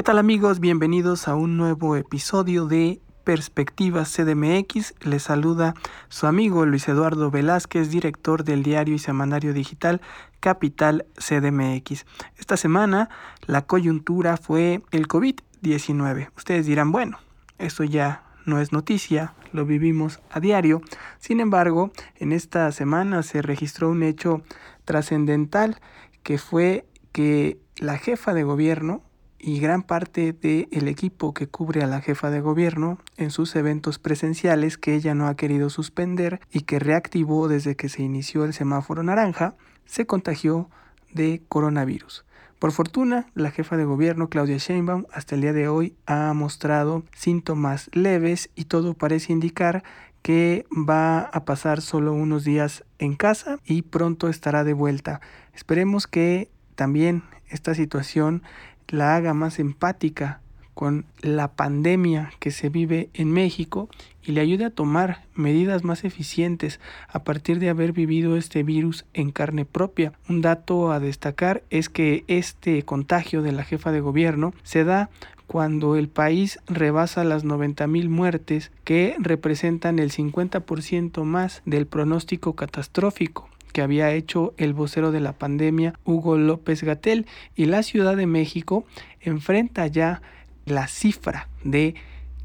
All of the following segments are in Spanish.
¿Qué tal amigos? Bienvenidos a un nuevo episodio de Perspectiva CDMX. Les saluda su amigo Luis Eduardo Velázquez, director del diario y semanario digital Capital CDMX. Esta semana la coyuntura fue el COVID-19. Ustedes dirán, bueno, esto ya no es noticia, lo vivimos a diario. Sin embargo, en esta semana se registró un hecho trascendental que fue que la jefa de gobierno y gran parte del equipo que cubre a la jefa de gobierno en sus eventos presenciales que ella no ha querido suspender y que reactivó desde que se inició el semáforo naranja, se contagió de coronavirus. Por fortuna, la jefa de gobierno Claudia Sheinbaum hasta el día de hoy ha mostrado síntomas leves y todo parece indicar que va a pasar solo unos días en casa y pronto estará de vuelta. Esperemos que también esta situación la haga más empática con la pandemia que se vive en México y le ayude a tomar medidas más eficientes a partir de haber vivido este virus en carne propia. Un dato a destacar es que este contagio de la jefa de gobierno se da cuando el país rebasa las 90.000 muertes que representan el 50% más del pronóstico catastrófico que había hecho el vocero de la pandemia Hugo López Gatel y la Ciudad de México enfrenta ya la cifra de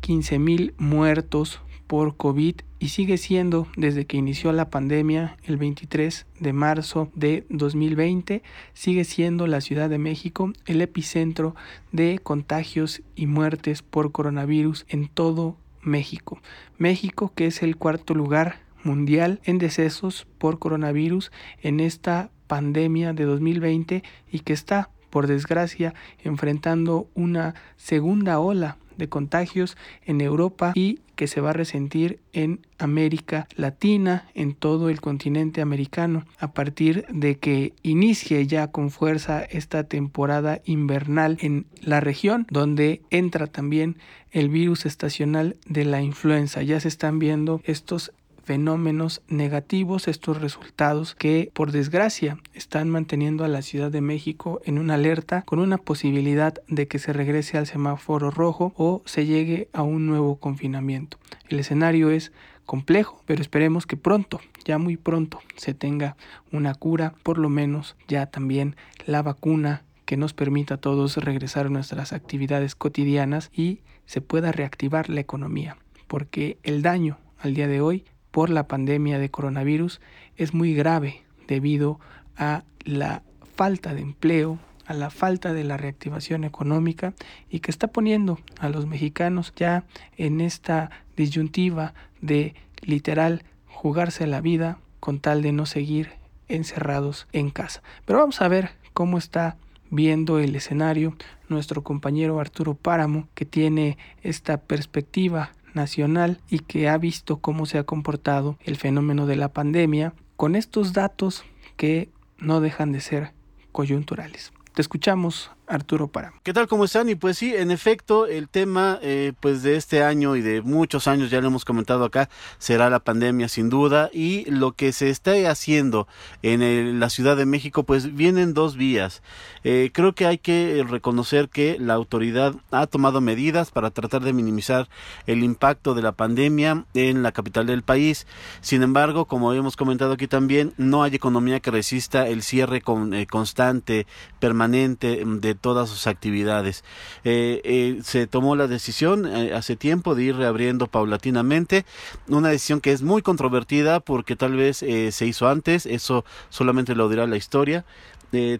15.000 muertos por COVID y sigue siendo desde que inició la pandemia el 23 de marzo de 2020, sigue siendo la Ciudad de México el epicentro de contagios y muertes por coronavirus en todo México. México que es el cuarto lugar mundial en decesos por coronavirus en esta pandemia de 2020 y que está, por desgracia, enfrentando una segunda ola de contagios en Europa y que se va a resentir en América Latina, en todo el continente americano, a partir de que inicie ya con fuerza esta temporada invernal en la región, donde entra también el virus estacional de la influenza. Ya se están viendo estos fenómenos negativos, estos resultados que por desgracia están manteniendo a la Ciudad de México en una alerta con una posibilidad de que se regrese al semáforo rojo o se llegue a un nuevo confinamiento. El escenario es complejo, pero esperemos que pronto, ya muy pronto, se tenga una cura, por lo menos ya también la vacuna que nos permita a todos regresar a nuestras actividades cotidianas y se pueda reactivar la economía, porque el daño al día de hoy por la pandemia de coronavirus es muy grave debido a la falta de empleo, a la falta de la reactivación económica y que está poniendo a los mexicanos ya en esta disyuntiva de literal jugarse la vida con tal de no seguir encerrados en casa. Pero vamos a ver cómo está viendo el escenario nuestro compañero Arturo Páramo, que tiene esta perspectiva nacional y que ha visto cómo se ha comportado el fenómeno de la pandemia con estos datos que no dejan de ser coyunturales. Te escuchamos, Arturo Para. ¿Qué tal? ¿Cómo están? Y pues sí, en efecto, el tema eh, pues de este año y de muchos años, ya lo hemos comentado acá, será la pandemia sin duda. Y lo que se está haciendo en la Ciudad de México, pues vienen dos vías. Eh, creo que hay que reconocer que la autoridad ha tomado medidas para tratar de minimizar el impacto de la pandemia en la capital del país. Sin embargo, como hemos comentado aquí también, no hay economía que resista el cierre con, eh, constante, permanente de todas sus actividades. Eh, eh, se tomó la decisión eh, hace tiempo de ir reabriendo paulatinamente, una decisión que es muy controvertida porque tal vez se hizo antes, eso solamente lo dirá la historia,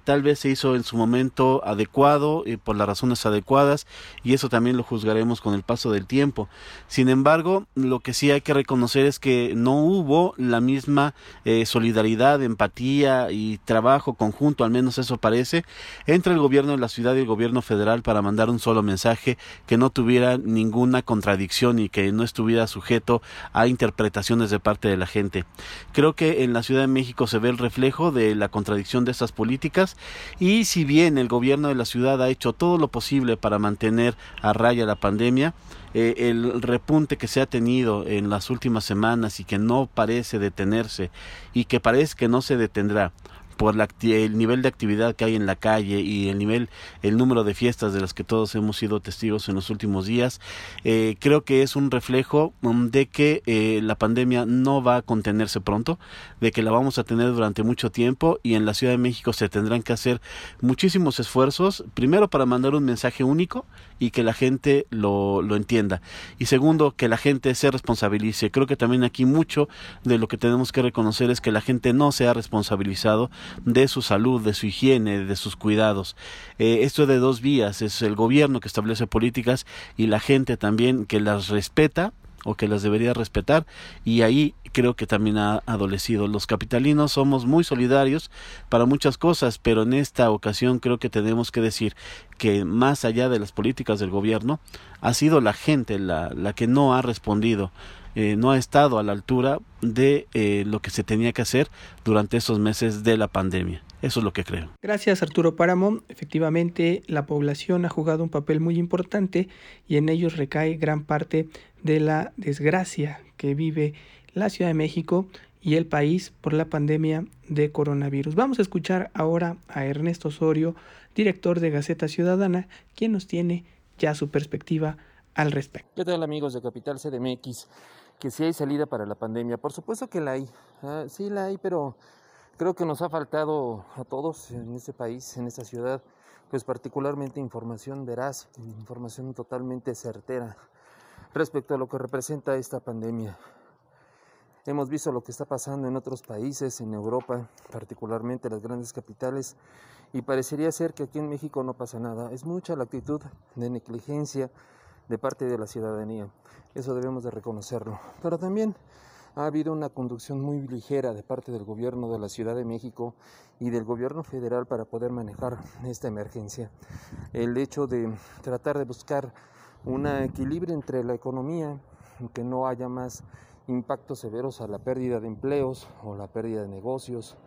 tal vez se hizo en su momento adecuado y por las razones adecuadas y eso también lo juzgaremos con el paso del tiempo. Sin embargo, lo que sí hay que reconocer es que no hubo la misma eh, solidaridad, empatía y trabajo conjunto, al menos eso parece, entre el gobierno de la ciudad y el gobierno federal para mandar un solo mensaje que no tuviera ninguna contradicción y que no estuviera sujeto a interpretaciones de parte de la gente. Creo que en la Ciudad de México se ve el reflejo de la contradicción de estas políticas y si bien el gobierno de la ciudad ha hecho todo lo posible para mantener a raya la pandemia, eh, el repunte que se ha tenido en las últimas semanas y que no parece detenerse y que parece que no se detendrá por la, el nivel de actividad que hay en la calle y el nivel, el número de fiestas de las que todos hemos sido testigos en los últimos días, eh, creo que es un reflejo mm, de que eh, la pandemia no va a contenerse pronto, de que la vamos a tener durante mucho tiempo y en la Ciudad de México se tendrán que hacer muchísimos esfuerzos, primero para mandar un mensaje único y que la gente lo, lo entienda. Y segundo, que la gente se responsabilice. Creo que también aquí mucho de lo que tenemos que reconocer es que la gente no se ha responsabilizado de su salud, de su higiene, de sus cuidados. Eh, esto es de dos vías, es el gobierno que establece políticas y la gente también que las respeta o que las debería respetar y ahí creo que también ha adolecido. Los capitalinos somos muy solidarios para muchas cosas, pero en esta ocasión creo que tenemos que decir que más allá de las políticas del gobierno, ha sido la gente la, la que no ha respondido. Eh, no ha estado a la altura de eh, lo que se tenía que hacer durante esos meses de la pandemia. Eso es lo que creo. Gracias Arturo Páramo. Efectivamente, la población ha jugado un papel muy importante y en ellos recae gran parte de la desgracia que vive la Ciudad de México y el país por la pandemia de coronavirus. Vamos a escuchar ahora a Ernesto Osorio, director de Gaceta Ciudadana, quien nos tiene ya su perspectiva al respecto. ¿Qué tal amigos de Capital CDMX? Que si hay salida para la pandemia, por supuesto que la hay, ah, sí la hay, pero Creo que nos ha faltado a todos en este país, en esta ciudad, pues particularmente información veraz, información totalmente certera respecto a lo que representa esta pandemia. Hemos visto lo que está pasando en otros países, en Europa, particularmente las grandes capitales, y parecería ser que aquí en México no pasa nada. Es mucha la actitud de negligencia de parte de la ciudadanía. Eso debemos de reconocerlo. Pero también ha habido una conducción muy ligera de parte del gobierno de la Ciudad de México y del gobierno federal para poder manejar esta emergencia. El hecho de tratar de buscar un equilibrio entre la economía, que no haya más impactos severos a la pérdida de empleos o la pérdida de negocios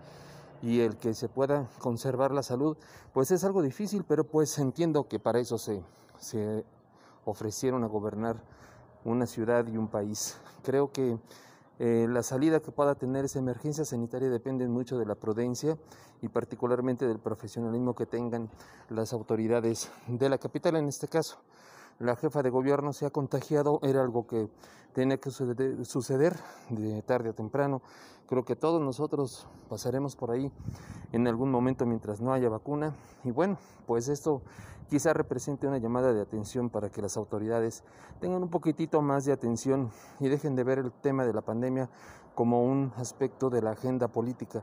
y el que se pueda conservar la salud, pues es algo difícil, pero pues entiendo que para eso se, se ofrecieron a gobernar una ciudad y un país. Creo que eh, la salida que pueda tener esa emergencia sanitaria depende mucho de la prudencia y particularmente del profesionalismo que tengan las autoridades de la capital en este caso. La jefa de gobierno se ha contagiado, era algo que tenía que suceder de tarde a temprano. Creo que todos nosotros pasaremos por ahí en algún momento mientras no haya vacuna. Y bueno, pues esto quizá represente una llamada de atención para que las autoridades tengan un poquitito más de atención y dejen de ver el tema de la pandemia como un aspecto de la agenda política,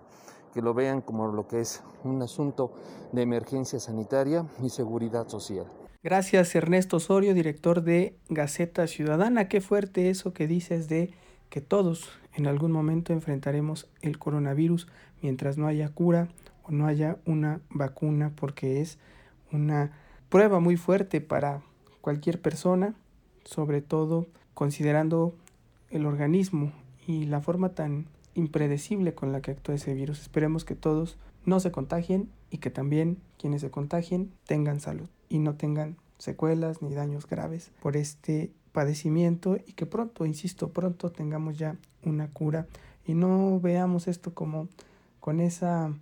que lo vean como lo que es un asunto de emergencia sanitaria y seguridad social. Gracias Ernesto Osorio, director de Gaceta Ciudadana. Qué fuerte eso que dices de que todos en algún momento enfrentaremos el coronavirus mientras no haya cura o no haya una vacuna, porque es una prueba muy fuerte para cualquier persona, sobre todo considerando el organismo y la forma tan impredecible con la que actúa ese virus. Esperemos que todos no se contagien y que también quienes se contagien tengan salud y no tengan secuelas ni daños graves por este padecimiento y que pronto, insisto, pronto tengamos ya una cura y no veamos esto como con esa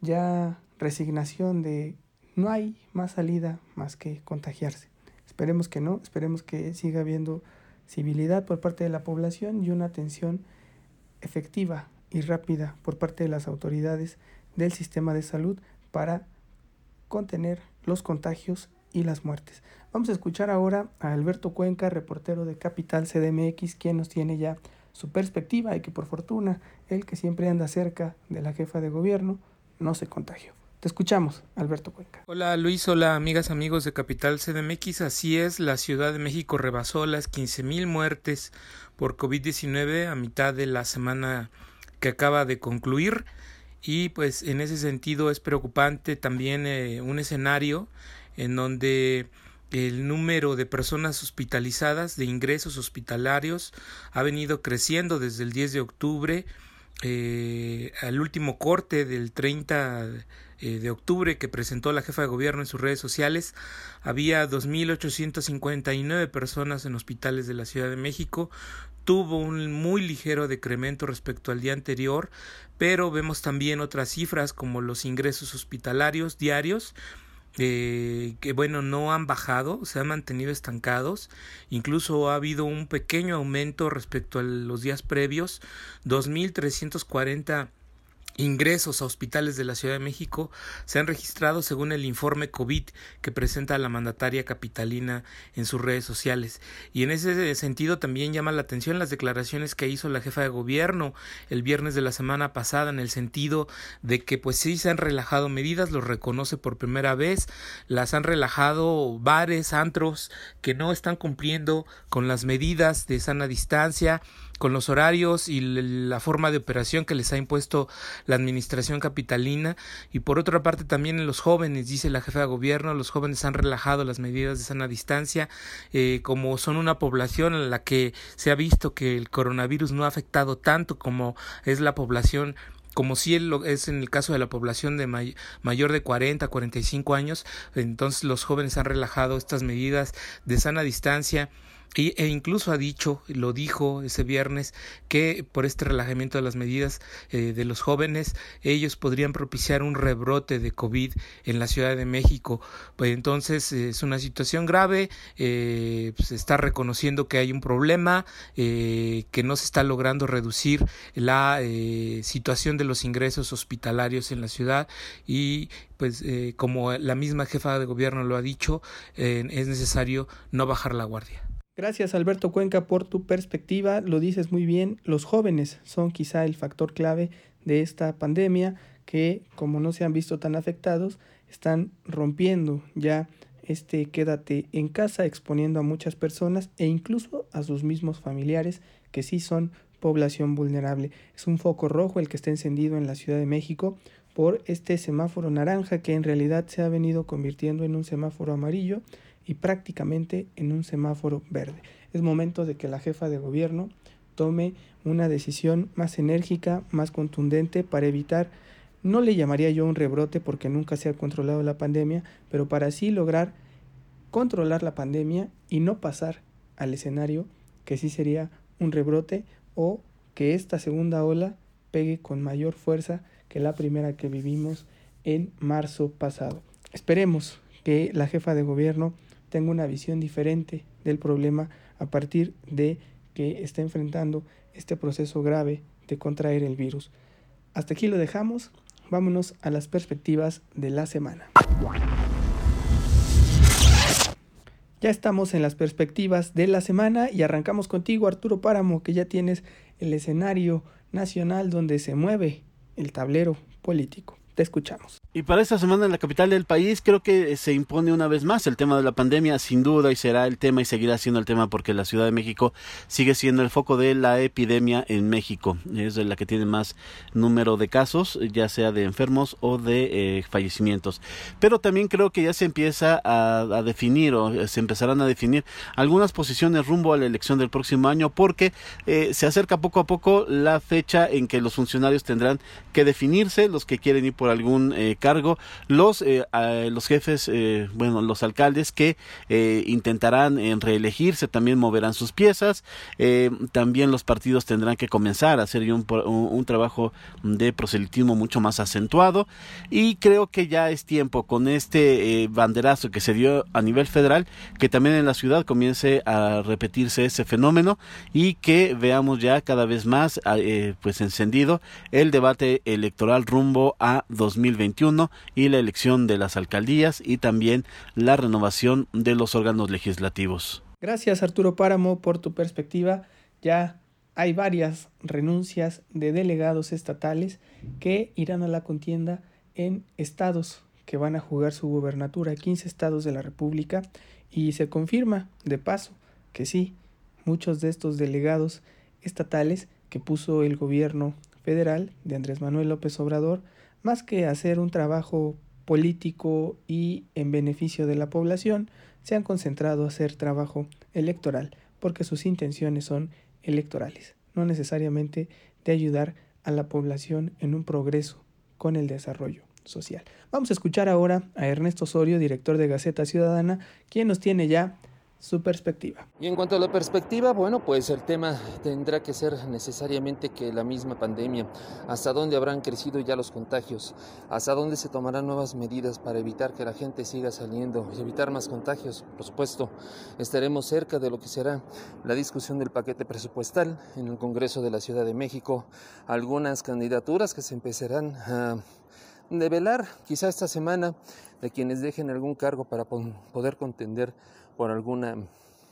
ya resignación de no hay más salida más que contagiarse. Esperemos que no, esperemos que siga habiendo civilidad por parte de la población y una atención efectiva y rápida por parte de las autoridades del sistema de salud para contener los contagios y las muertes. Vamos a escuchar ahora a Alberto Cuenca, reportero de Capital CDMX, quien nos tiene ya su perspectiva y que por fortuna, él que siempre anda cerca de la jefa de gobierno, no se contagió. Te escuchamos, Alberto Cuenca. Hola Luis, hola amigas, amigos de Capital CDMX. Así es, la Ciudad de México rebasó las 15.000 muertes por COVID-19 a mitad de la semana que acaba de concluir. Y pues en ese sentido es preocupante también eh, un escenario en donde el número de personas hospitalizadas, de ingresos hospitalarios, ha venido creciendo desde el 10 de octubre eh, al último corte del 30 eh, de octubre que presentó la jefa de gobierno en sus redes sociales, había 2.859 personas en hospitales de la Ciudad de México, tuvo un muy ligero decremento respecto al día anterior, pero vemos también otras cifras como los ingresos hospitalarios diarios, eh, que bueno no han bajado, se han mantenido estancados, incluso ha habido un pequeño aumento respecto a los días previos, 2.340 ingresos a hospitales de la Ciudad de México se han registrado según el informe COVID que presenta la mandataria capitalina en sus redes sociales. Y en ese sentido también llama la atención las declaraciones que hizo la jefa de gobierno el viernes de la semana pasada en el sentido de que pues sí se han relajado medidas, lo reconoce por primera vez, las han relajado bares, antros que no están cumpliendo con las medidas de sana distancia, con los horarios y la forma de operación que les ha impuesto la administración capitalina. Y por otra parte también en los jóvenes, dice la jefa de gobierno, los jóvenes han relajado las medidas de sana distancia, eh, como son una población en la que se ha visto que el coronavirus no ha afectado tanto como es la población como si es en el caso de la población de mayor de 40 a 45 años, entonces los jóvenes han relajado estas medidas de sana distancia e incluso ha dicho, lo dijo ese viernes, que por este relajamiento de las medidas eh, de los jóvenes, ellos podrían propiciar un rebrote de COVID en la Ciudad de México. Pues entonces es una situación grave, eh, se pues, está reconociendo que hay un problema, eh, que no se está logrando reducir la situación de los ingresos hospitalarios en la ciudad y pues como la misma jefa de gobierno lo ha dicho, es necesario no bajar la guardia. Gracias Alberto Cuenca por tu perspectiva, lo dices muy bien, los jóvenes son quizá el factor clave de esta pandemia que como no se han visto tan afectados, están rompiendo ya este quédate en casa, exponiendo a muchas personas e incluso a sus mismos familiares que sí son población vulnerable. Es un foco rojo el que está encendido en la Ciudad de México por este semáforo naranja que en realidad se ha venido convirtiendo en un semáforo amarillo y prácticamente en un semáforo verde. Es momento de que la jefa de gobierno tome una decisión más enérgica, más contundente para evitar, no le llamaría yo un rebrote porque nunca se ha controlado la pandemia, pero para así lograr controlar la pandemia y no pasar al escenario que sí sería un rebrote o que esta segunda ola pegue con mayor fuerza que la primera que vivimos en marzo pasado. Esperemos que la jefa de gobierno tenga una visión diferente del problema a partir de que está enfrentando este proceso grave de contraer el virus. Hasta aquí lo dejamos, vámonos a las perspectivas de la semana. Ya estamos en las perspectivas de la semana y arrancamos contigo Arturo Páramo, que ya tienes el escenario nacional donde se mueve el tablero político. Te escuchamos. Y para esta semana en la capital del país creo que se impone una vez más el tema de la pandemia, sin duda, y será el tema y seguirá siendo el tema porque la Ciudad de México sigue siendo el foco de la epidemia en México. Es la que tiene más número de casos, ya sea de enfermos o de eh, fallecimientos. Pero también creo que ya se empieza a, definir o se empezarán a definir algunas posiciones rumbo a la elección del próximo año porque eh, se acerca poco a poco la fecha en que los funcionarios tendrán que definirse, los que quieren ir por algún eh, cargo, los, eh, los jefes, eh, bueno, los alcaldes que intentarán en reelegirse también moverán sus piezas, también los partidos tendrán que comenzar a hacer un, un, trabajo de proselitismo mucho más acentuado. Y creo que ya es tiempo con este banderazo que se dio a nivel federal que también en la ciudad comience a repetirse ese fenómeno y que veamos ya cada vez más pues encendido el debate electoral rumbo a 2021 y la elección de las alcaldías y también la renovación de los órganos legislativos. Gracias Arturo Páramo por tu perspectiva. Ya hay varias renuncias de delegados estatales que irán a la contienda en estados que van a jugar su gubernatura, 15 estados de la República, y se confirma de paso que sí, muchos de estos delegados estatales que puso el gobierno federal de Andrés Manuel López Obrador más que hacer un trabajo político y en beneficio de la población, se han concentrado a hacer trabajo electoral, porque sus intenciones son electorales, no necesariamente de ayudar a la población en un progreso con el desarrollo. social. Vamos a escuchar ahora a Ernesto Osorio, director de Gaceta Ciudadana, quien nos tiene ya su perspectiva. Y en cuanto a la perspectiva, bueno, pues el tema tendrá que ser necesariamente que la misma pandemia, hasta dónde habrán crecido ya los contagios, hasta dónde se tomarán nuevas medidas para evitar que la gente siga saliendo y evitar más contagios. Por supuesto, estaremos cerca de lo que será la discusión del paquete presupuestal en el Congreso de la Ciudad de México, algunas candidaturas que se empezarán a develar quizá esta semana de quienes dejen algún cargo para poder contender por alguna,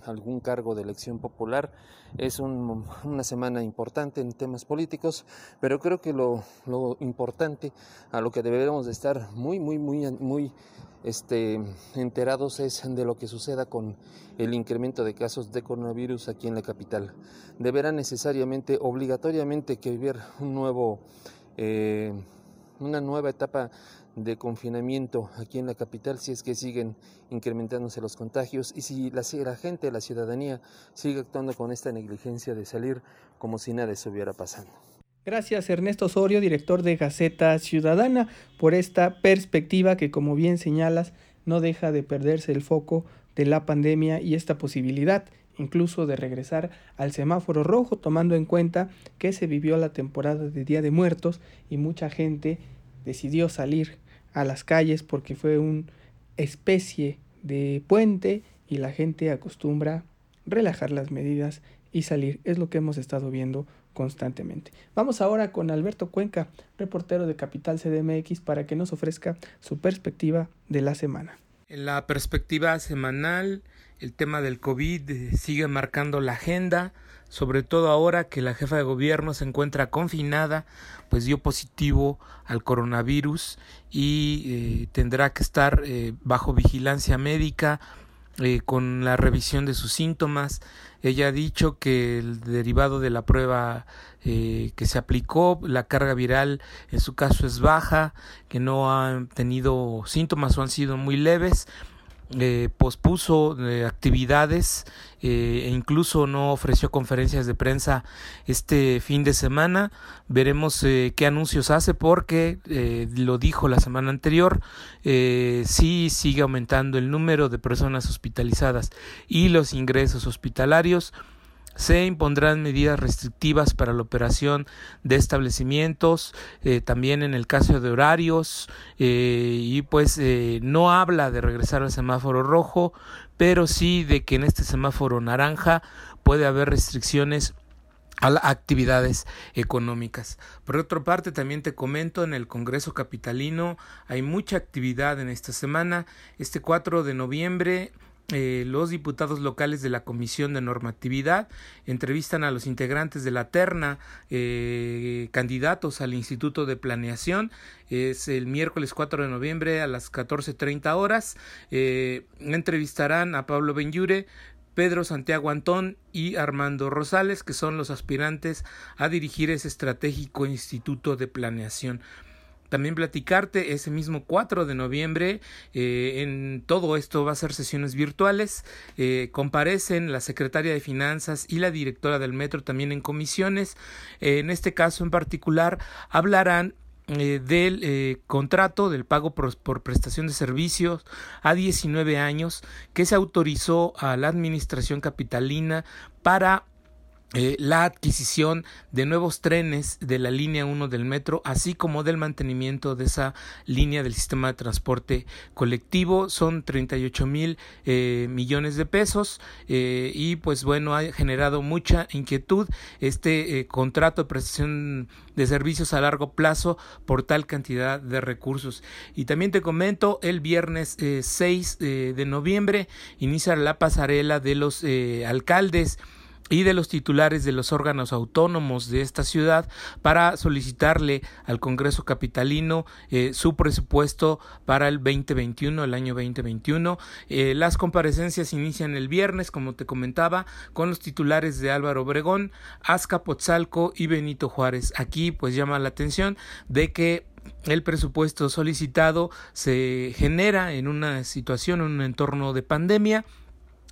algún cargo de elección popular. Es una semana importante en temas políticos, pero creo que lo, lo, importante a lo que deberíamos de estar muy, muy, muy, muy este, enterados es de lo que suceda con el incremento de casos de coronavirus aquí en la capital. Deberá necesariamente, obligatoriamente, que vivir un nuevo, eh, una nueva etapa de confinamiento aquí en la capital si es que siguen incrementándose los contagios y si la, gente, la ciudadanía sigue actuando con esta negligencia de salir como si nada estuviera pasando. Gracias Ernesto Osorio, director de Gaceta Ciudadana, por esta perspectiva que como bien señalas no deja de perderse el foco de la pandemia y esta posibilidad incluso de regresar al semáforo rojo, tomando en cuenta que se vivió la temporada de Día de Muertos y mucha gente decidió salir a las calles porque fue una especie de puente y la gente acostumbra relajar las medidas y salir. Es lo que hemos estado viendo constantemente. Vamos ahora con Alberto Cuenca, reportero de Capital CDMX, para que nos ofrezca su perspectiva de la semana. En la perspectiva semanal, el tema del COVID eh, sigue marcando la agenda sobre todo ahora que la jefa de gobierno se encuentra confinada, pues dio positivo al coronavirus y eh, tendrá que estar eh, bajo vigilancia médica con la revisión de sus síntomas. Ella ha dicho que el derivado de la prueba que se aplicó, la carga viral en su caso es baja, que no ha tenido síntomas o han sido muy leves eh, pospuso eh, actividades eh, e incluso no ofreció conferencias de prensa este fin de semana. Veremos qué anuncios hace porque lo dijo la semana anterior, sí sigue aumentando el número de personas hospitalizadas y los ingresos hospitalarios. Se impondrán medidas restrictivas para la operación de establecimientos, eh, también en el caso de horarios, eh, y pues eh, no habla de regresar al semáforo rojo, pero sí de que en este semáforo naranja puede haber restricciones a las actividades económicas. Por otra parte, también te comento, en el Congreso Capitalino hay mucha actividad en esta semana. Este 4 de noviembre eh, los diputados locales de la Comisión de Normatividad entrevistan a los integrantes de la terna eh, candidatos al Instituto de Planeación. Es el miércoles 4 de noviembre a las 14.30 horas. Eh, entrevistarán a Pablo Benyure, Pedro Santiago Antón y Armando Rosales, que son los aspirantes a dirigir ese estratégico Instituto de Planeación. También platicarte ese mismo 4 de noviembre. Eh, en todo esto va a ser sesiones virtuales. Eh, comparecen la secretaria de Finanzas y la directora del metro también en comisiones. Eh, en este caso en particular hablarán del contrato del pago por, por, prestación de servicios a 19 años que se autorizó a la administración capitalina para eh, la adquisición de nuevos trenes de la línea 1 del metro, así como del mantenimiento de esa línea del sistema de transporte colectivo. Son 38 mil eh, millones de pesos eh, y pues bueno, ha generado mucha inquietud este contrato de prestación de servicios a largo plazo por tal cantidad de recursos. Y también te comento, el viernes 6 de noviembre inicia la pasarela de los alcaldes y de los titulares de los órganos autónomos de esta ciudad para solicitarle al Congreso Capitalino eh, su presupuesto para el 2021, el año 2021. Eh, las comparecencias inician el viernes, como te comentaba, con los titulares de Álvaro Obregón, Azcapotzalco y Benito Juárez. Aquí pues llama la atención de que el presupuesto solicitado se genera en una situación, en un entorno de pandemia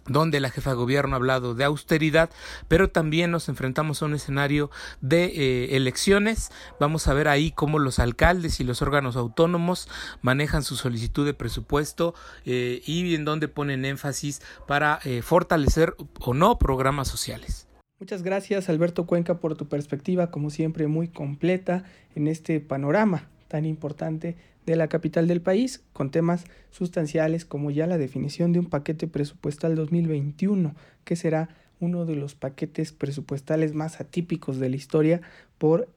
donde la jefa de gobierno ha hablado de austeridad, pero también nos enfrentamos a un escenario de eh, elecciones. Vamos a ver ahí cómo los alcaldes y los órganos autónomos manejan su solicitud de presupuesto eh, y en dónde ponen énfasis para eh, fortalecer o no programas sociales. Muchas gracias Alberto Cuenca por tu perspectiva, como siempre muy completa en este panorama tan importante de la capital del país, con temas sustanciales como ya la definición de un paquete presupuestal 2021, que será uno de los paquetes presupuestales más atípicos de la historia por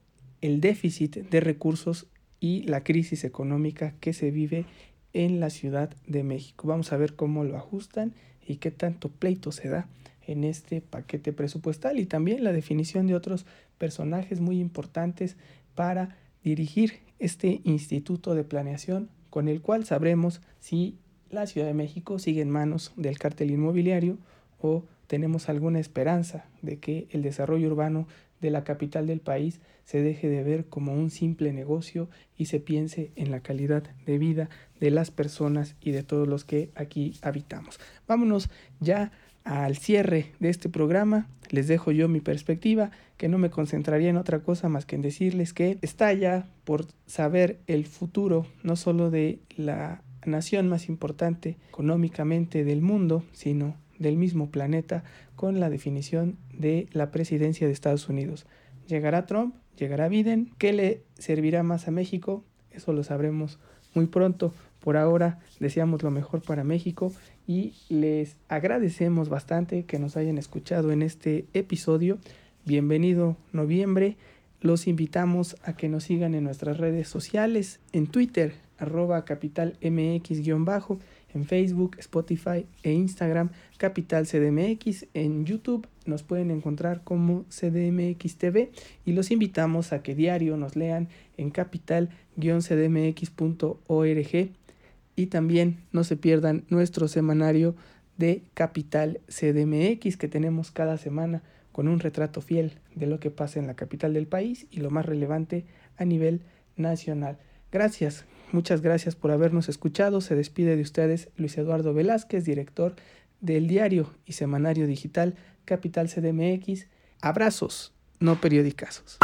el déficit de recursos y la crisis económica que se vive en la Ciudad de México. Vamos a ver cómo lo ajustan y qué tanto pleito se da en este paquete presupuestal y también la definición de otros personajes muy importantes para dirigir este instituto de planeación con el cual sabremos si la Ciudad de México sigue en manos del cártel inmobiliario o tenemos alguna esperanza de que el desarrollo urbano de la capital del país se deje de ver como un simple negocio y se piense en la calidad de vida de las personas y de todos los que aquí habitamos. Vámonos ya al cierre de este programa les dejo yo mi perspectiva, que no me concentraría en otra cosa más que en decirles que está ya por saber el futuro no solo de la nación más importante económicamente del mundo, sino del mismo planeta, con la definición de la presidencia de Estados Unidos. ¿Llegará Trump? ¿Llegará Biden? ¿Qué le servirá más a México? Eso lo sabremos muy pronto. Por ahora deseamos lo mejor para México y les agradecemos bastante que nos hayan escuchado en este episodio. Bienvenido noviembre. Los invitamos a que nos sigan en nuestras redes sociales, en Twitter, arroba capital mx-bajo, en Facebook, Spotify e Instagram, Capital CDMX, en YouTube nos pueden encontrar como CDMX TV y los invitamos a que diario nos lean en capital-cdmx.org y también no se pierdan nuestro semanario de Capital CDMX que tenemos cada semana con un retrato fiel de lo que pasa en la capital del país y lo más relevante a nivel nacional. Gracias, muchas gracias por habernos escuchado. Se despide de ustedes Luis Eduardo Velázquez, director del diario y semanario digital Capital CDMX. Abrazos, no periodicazos.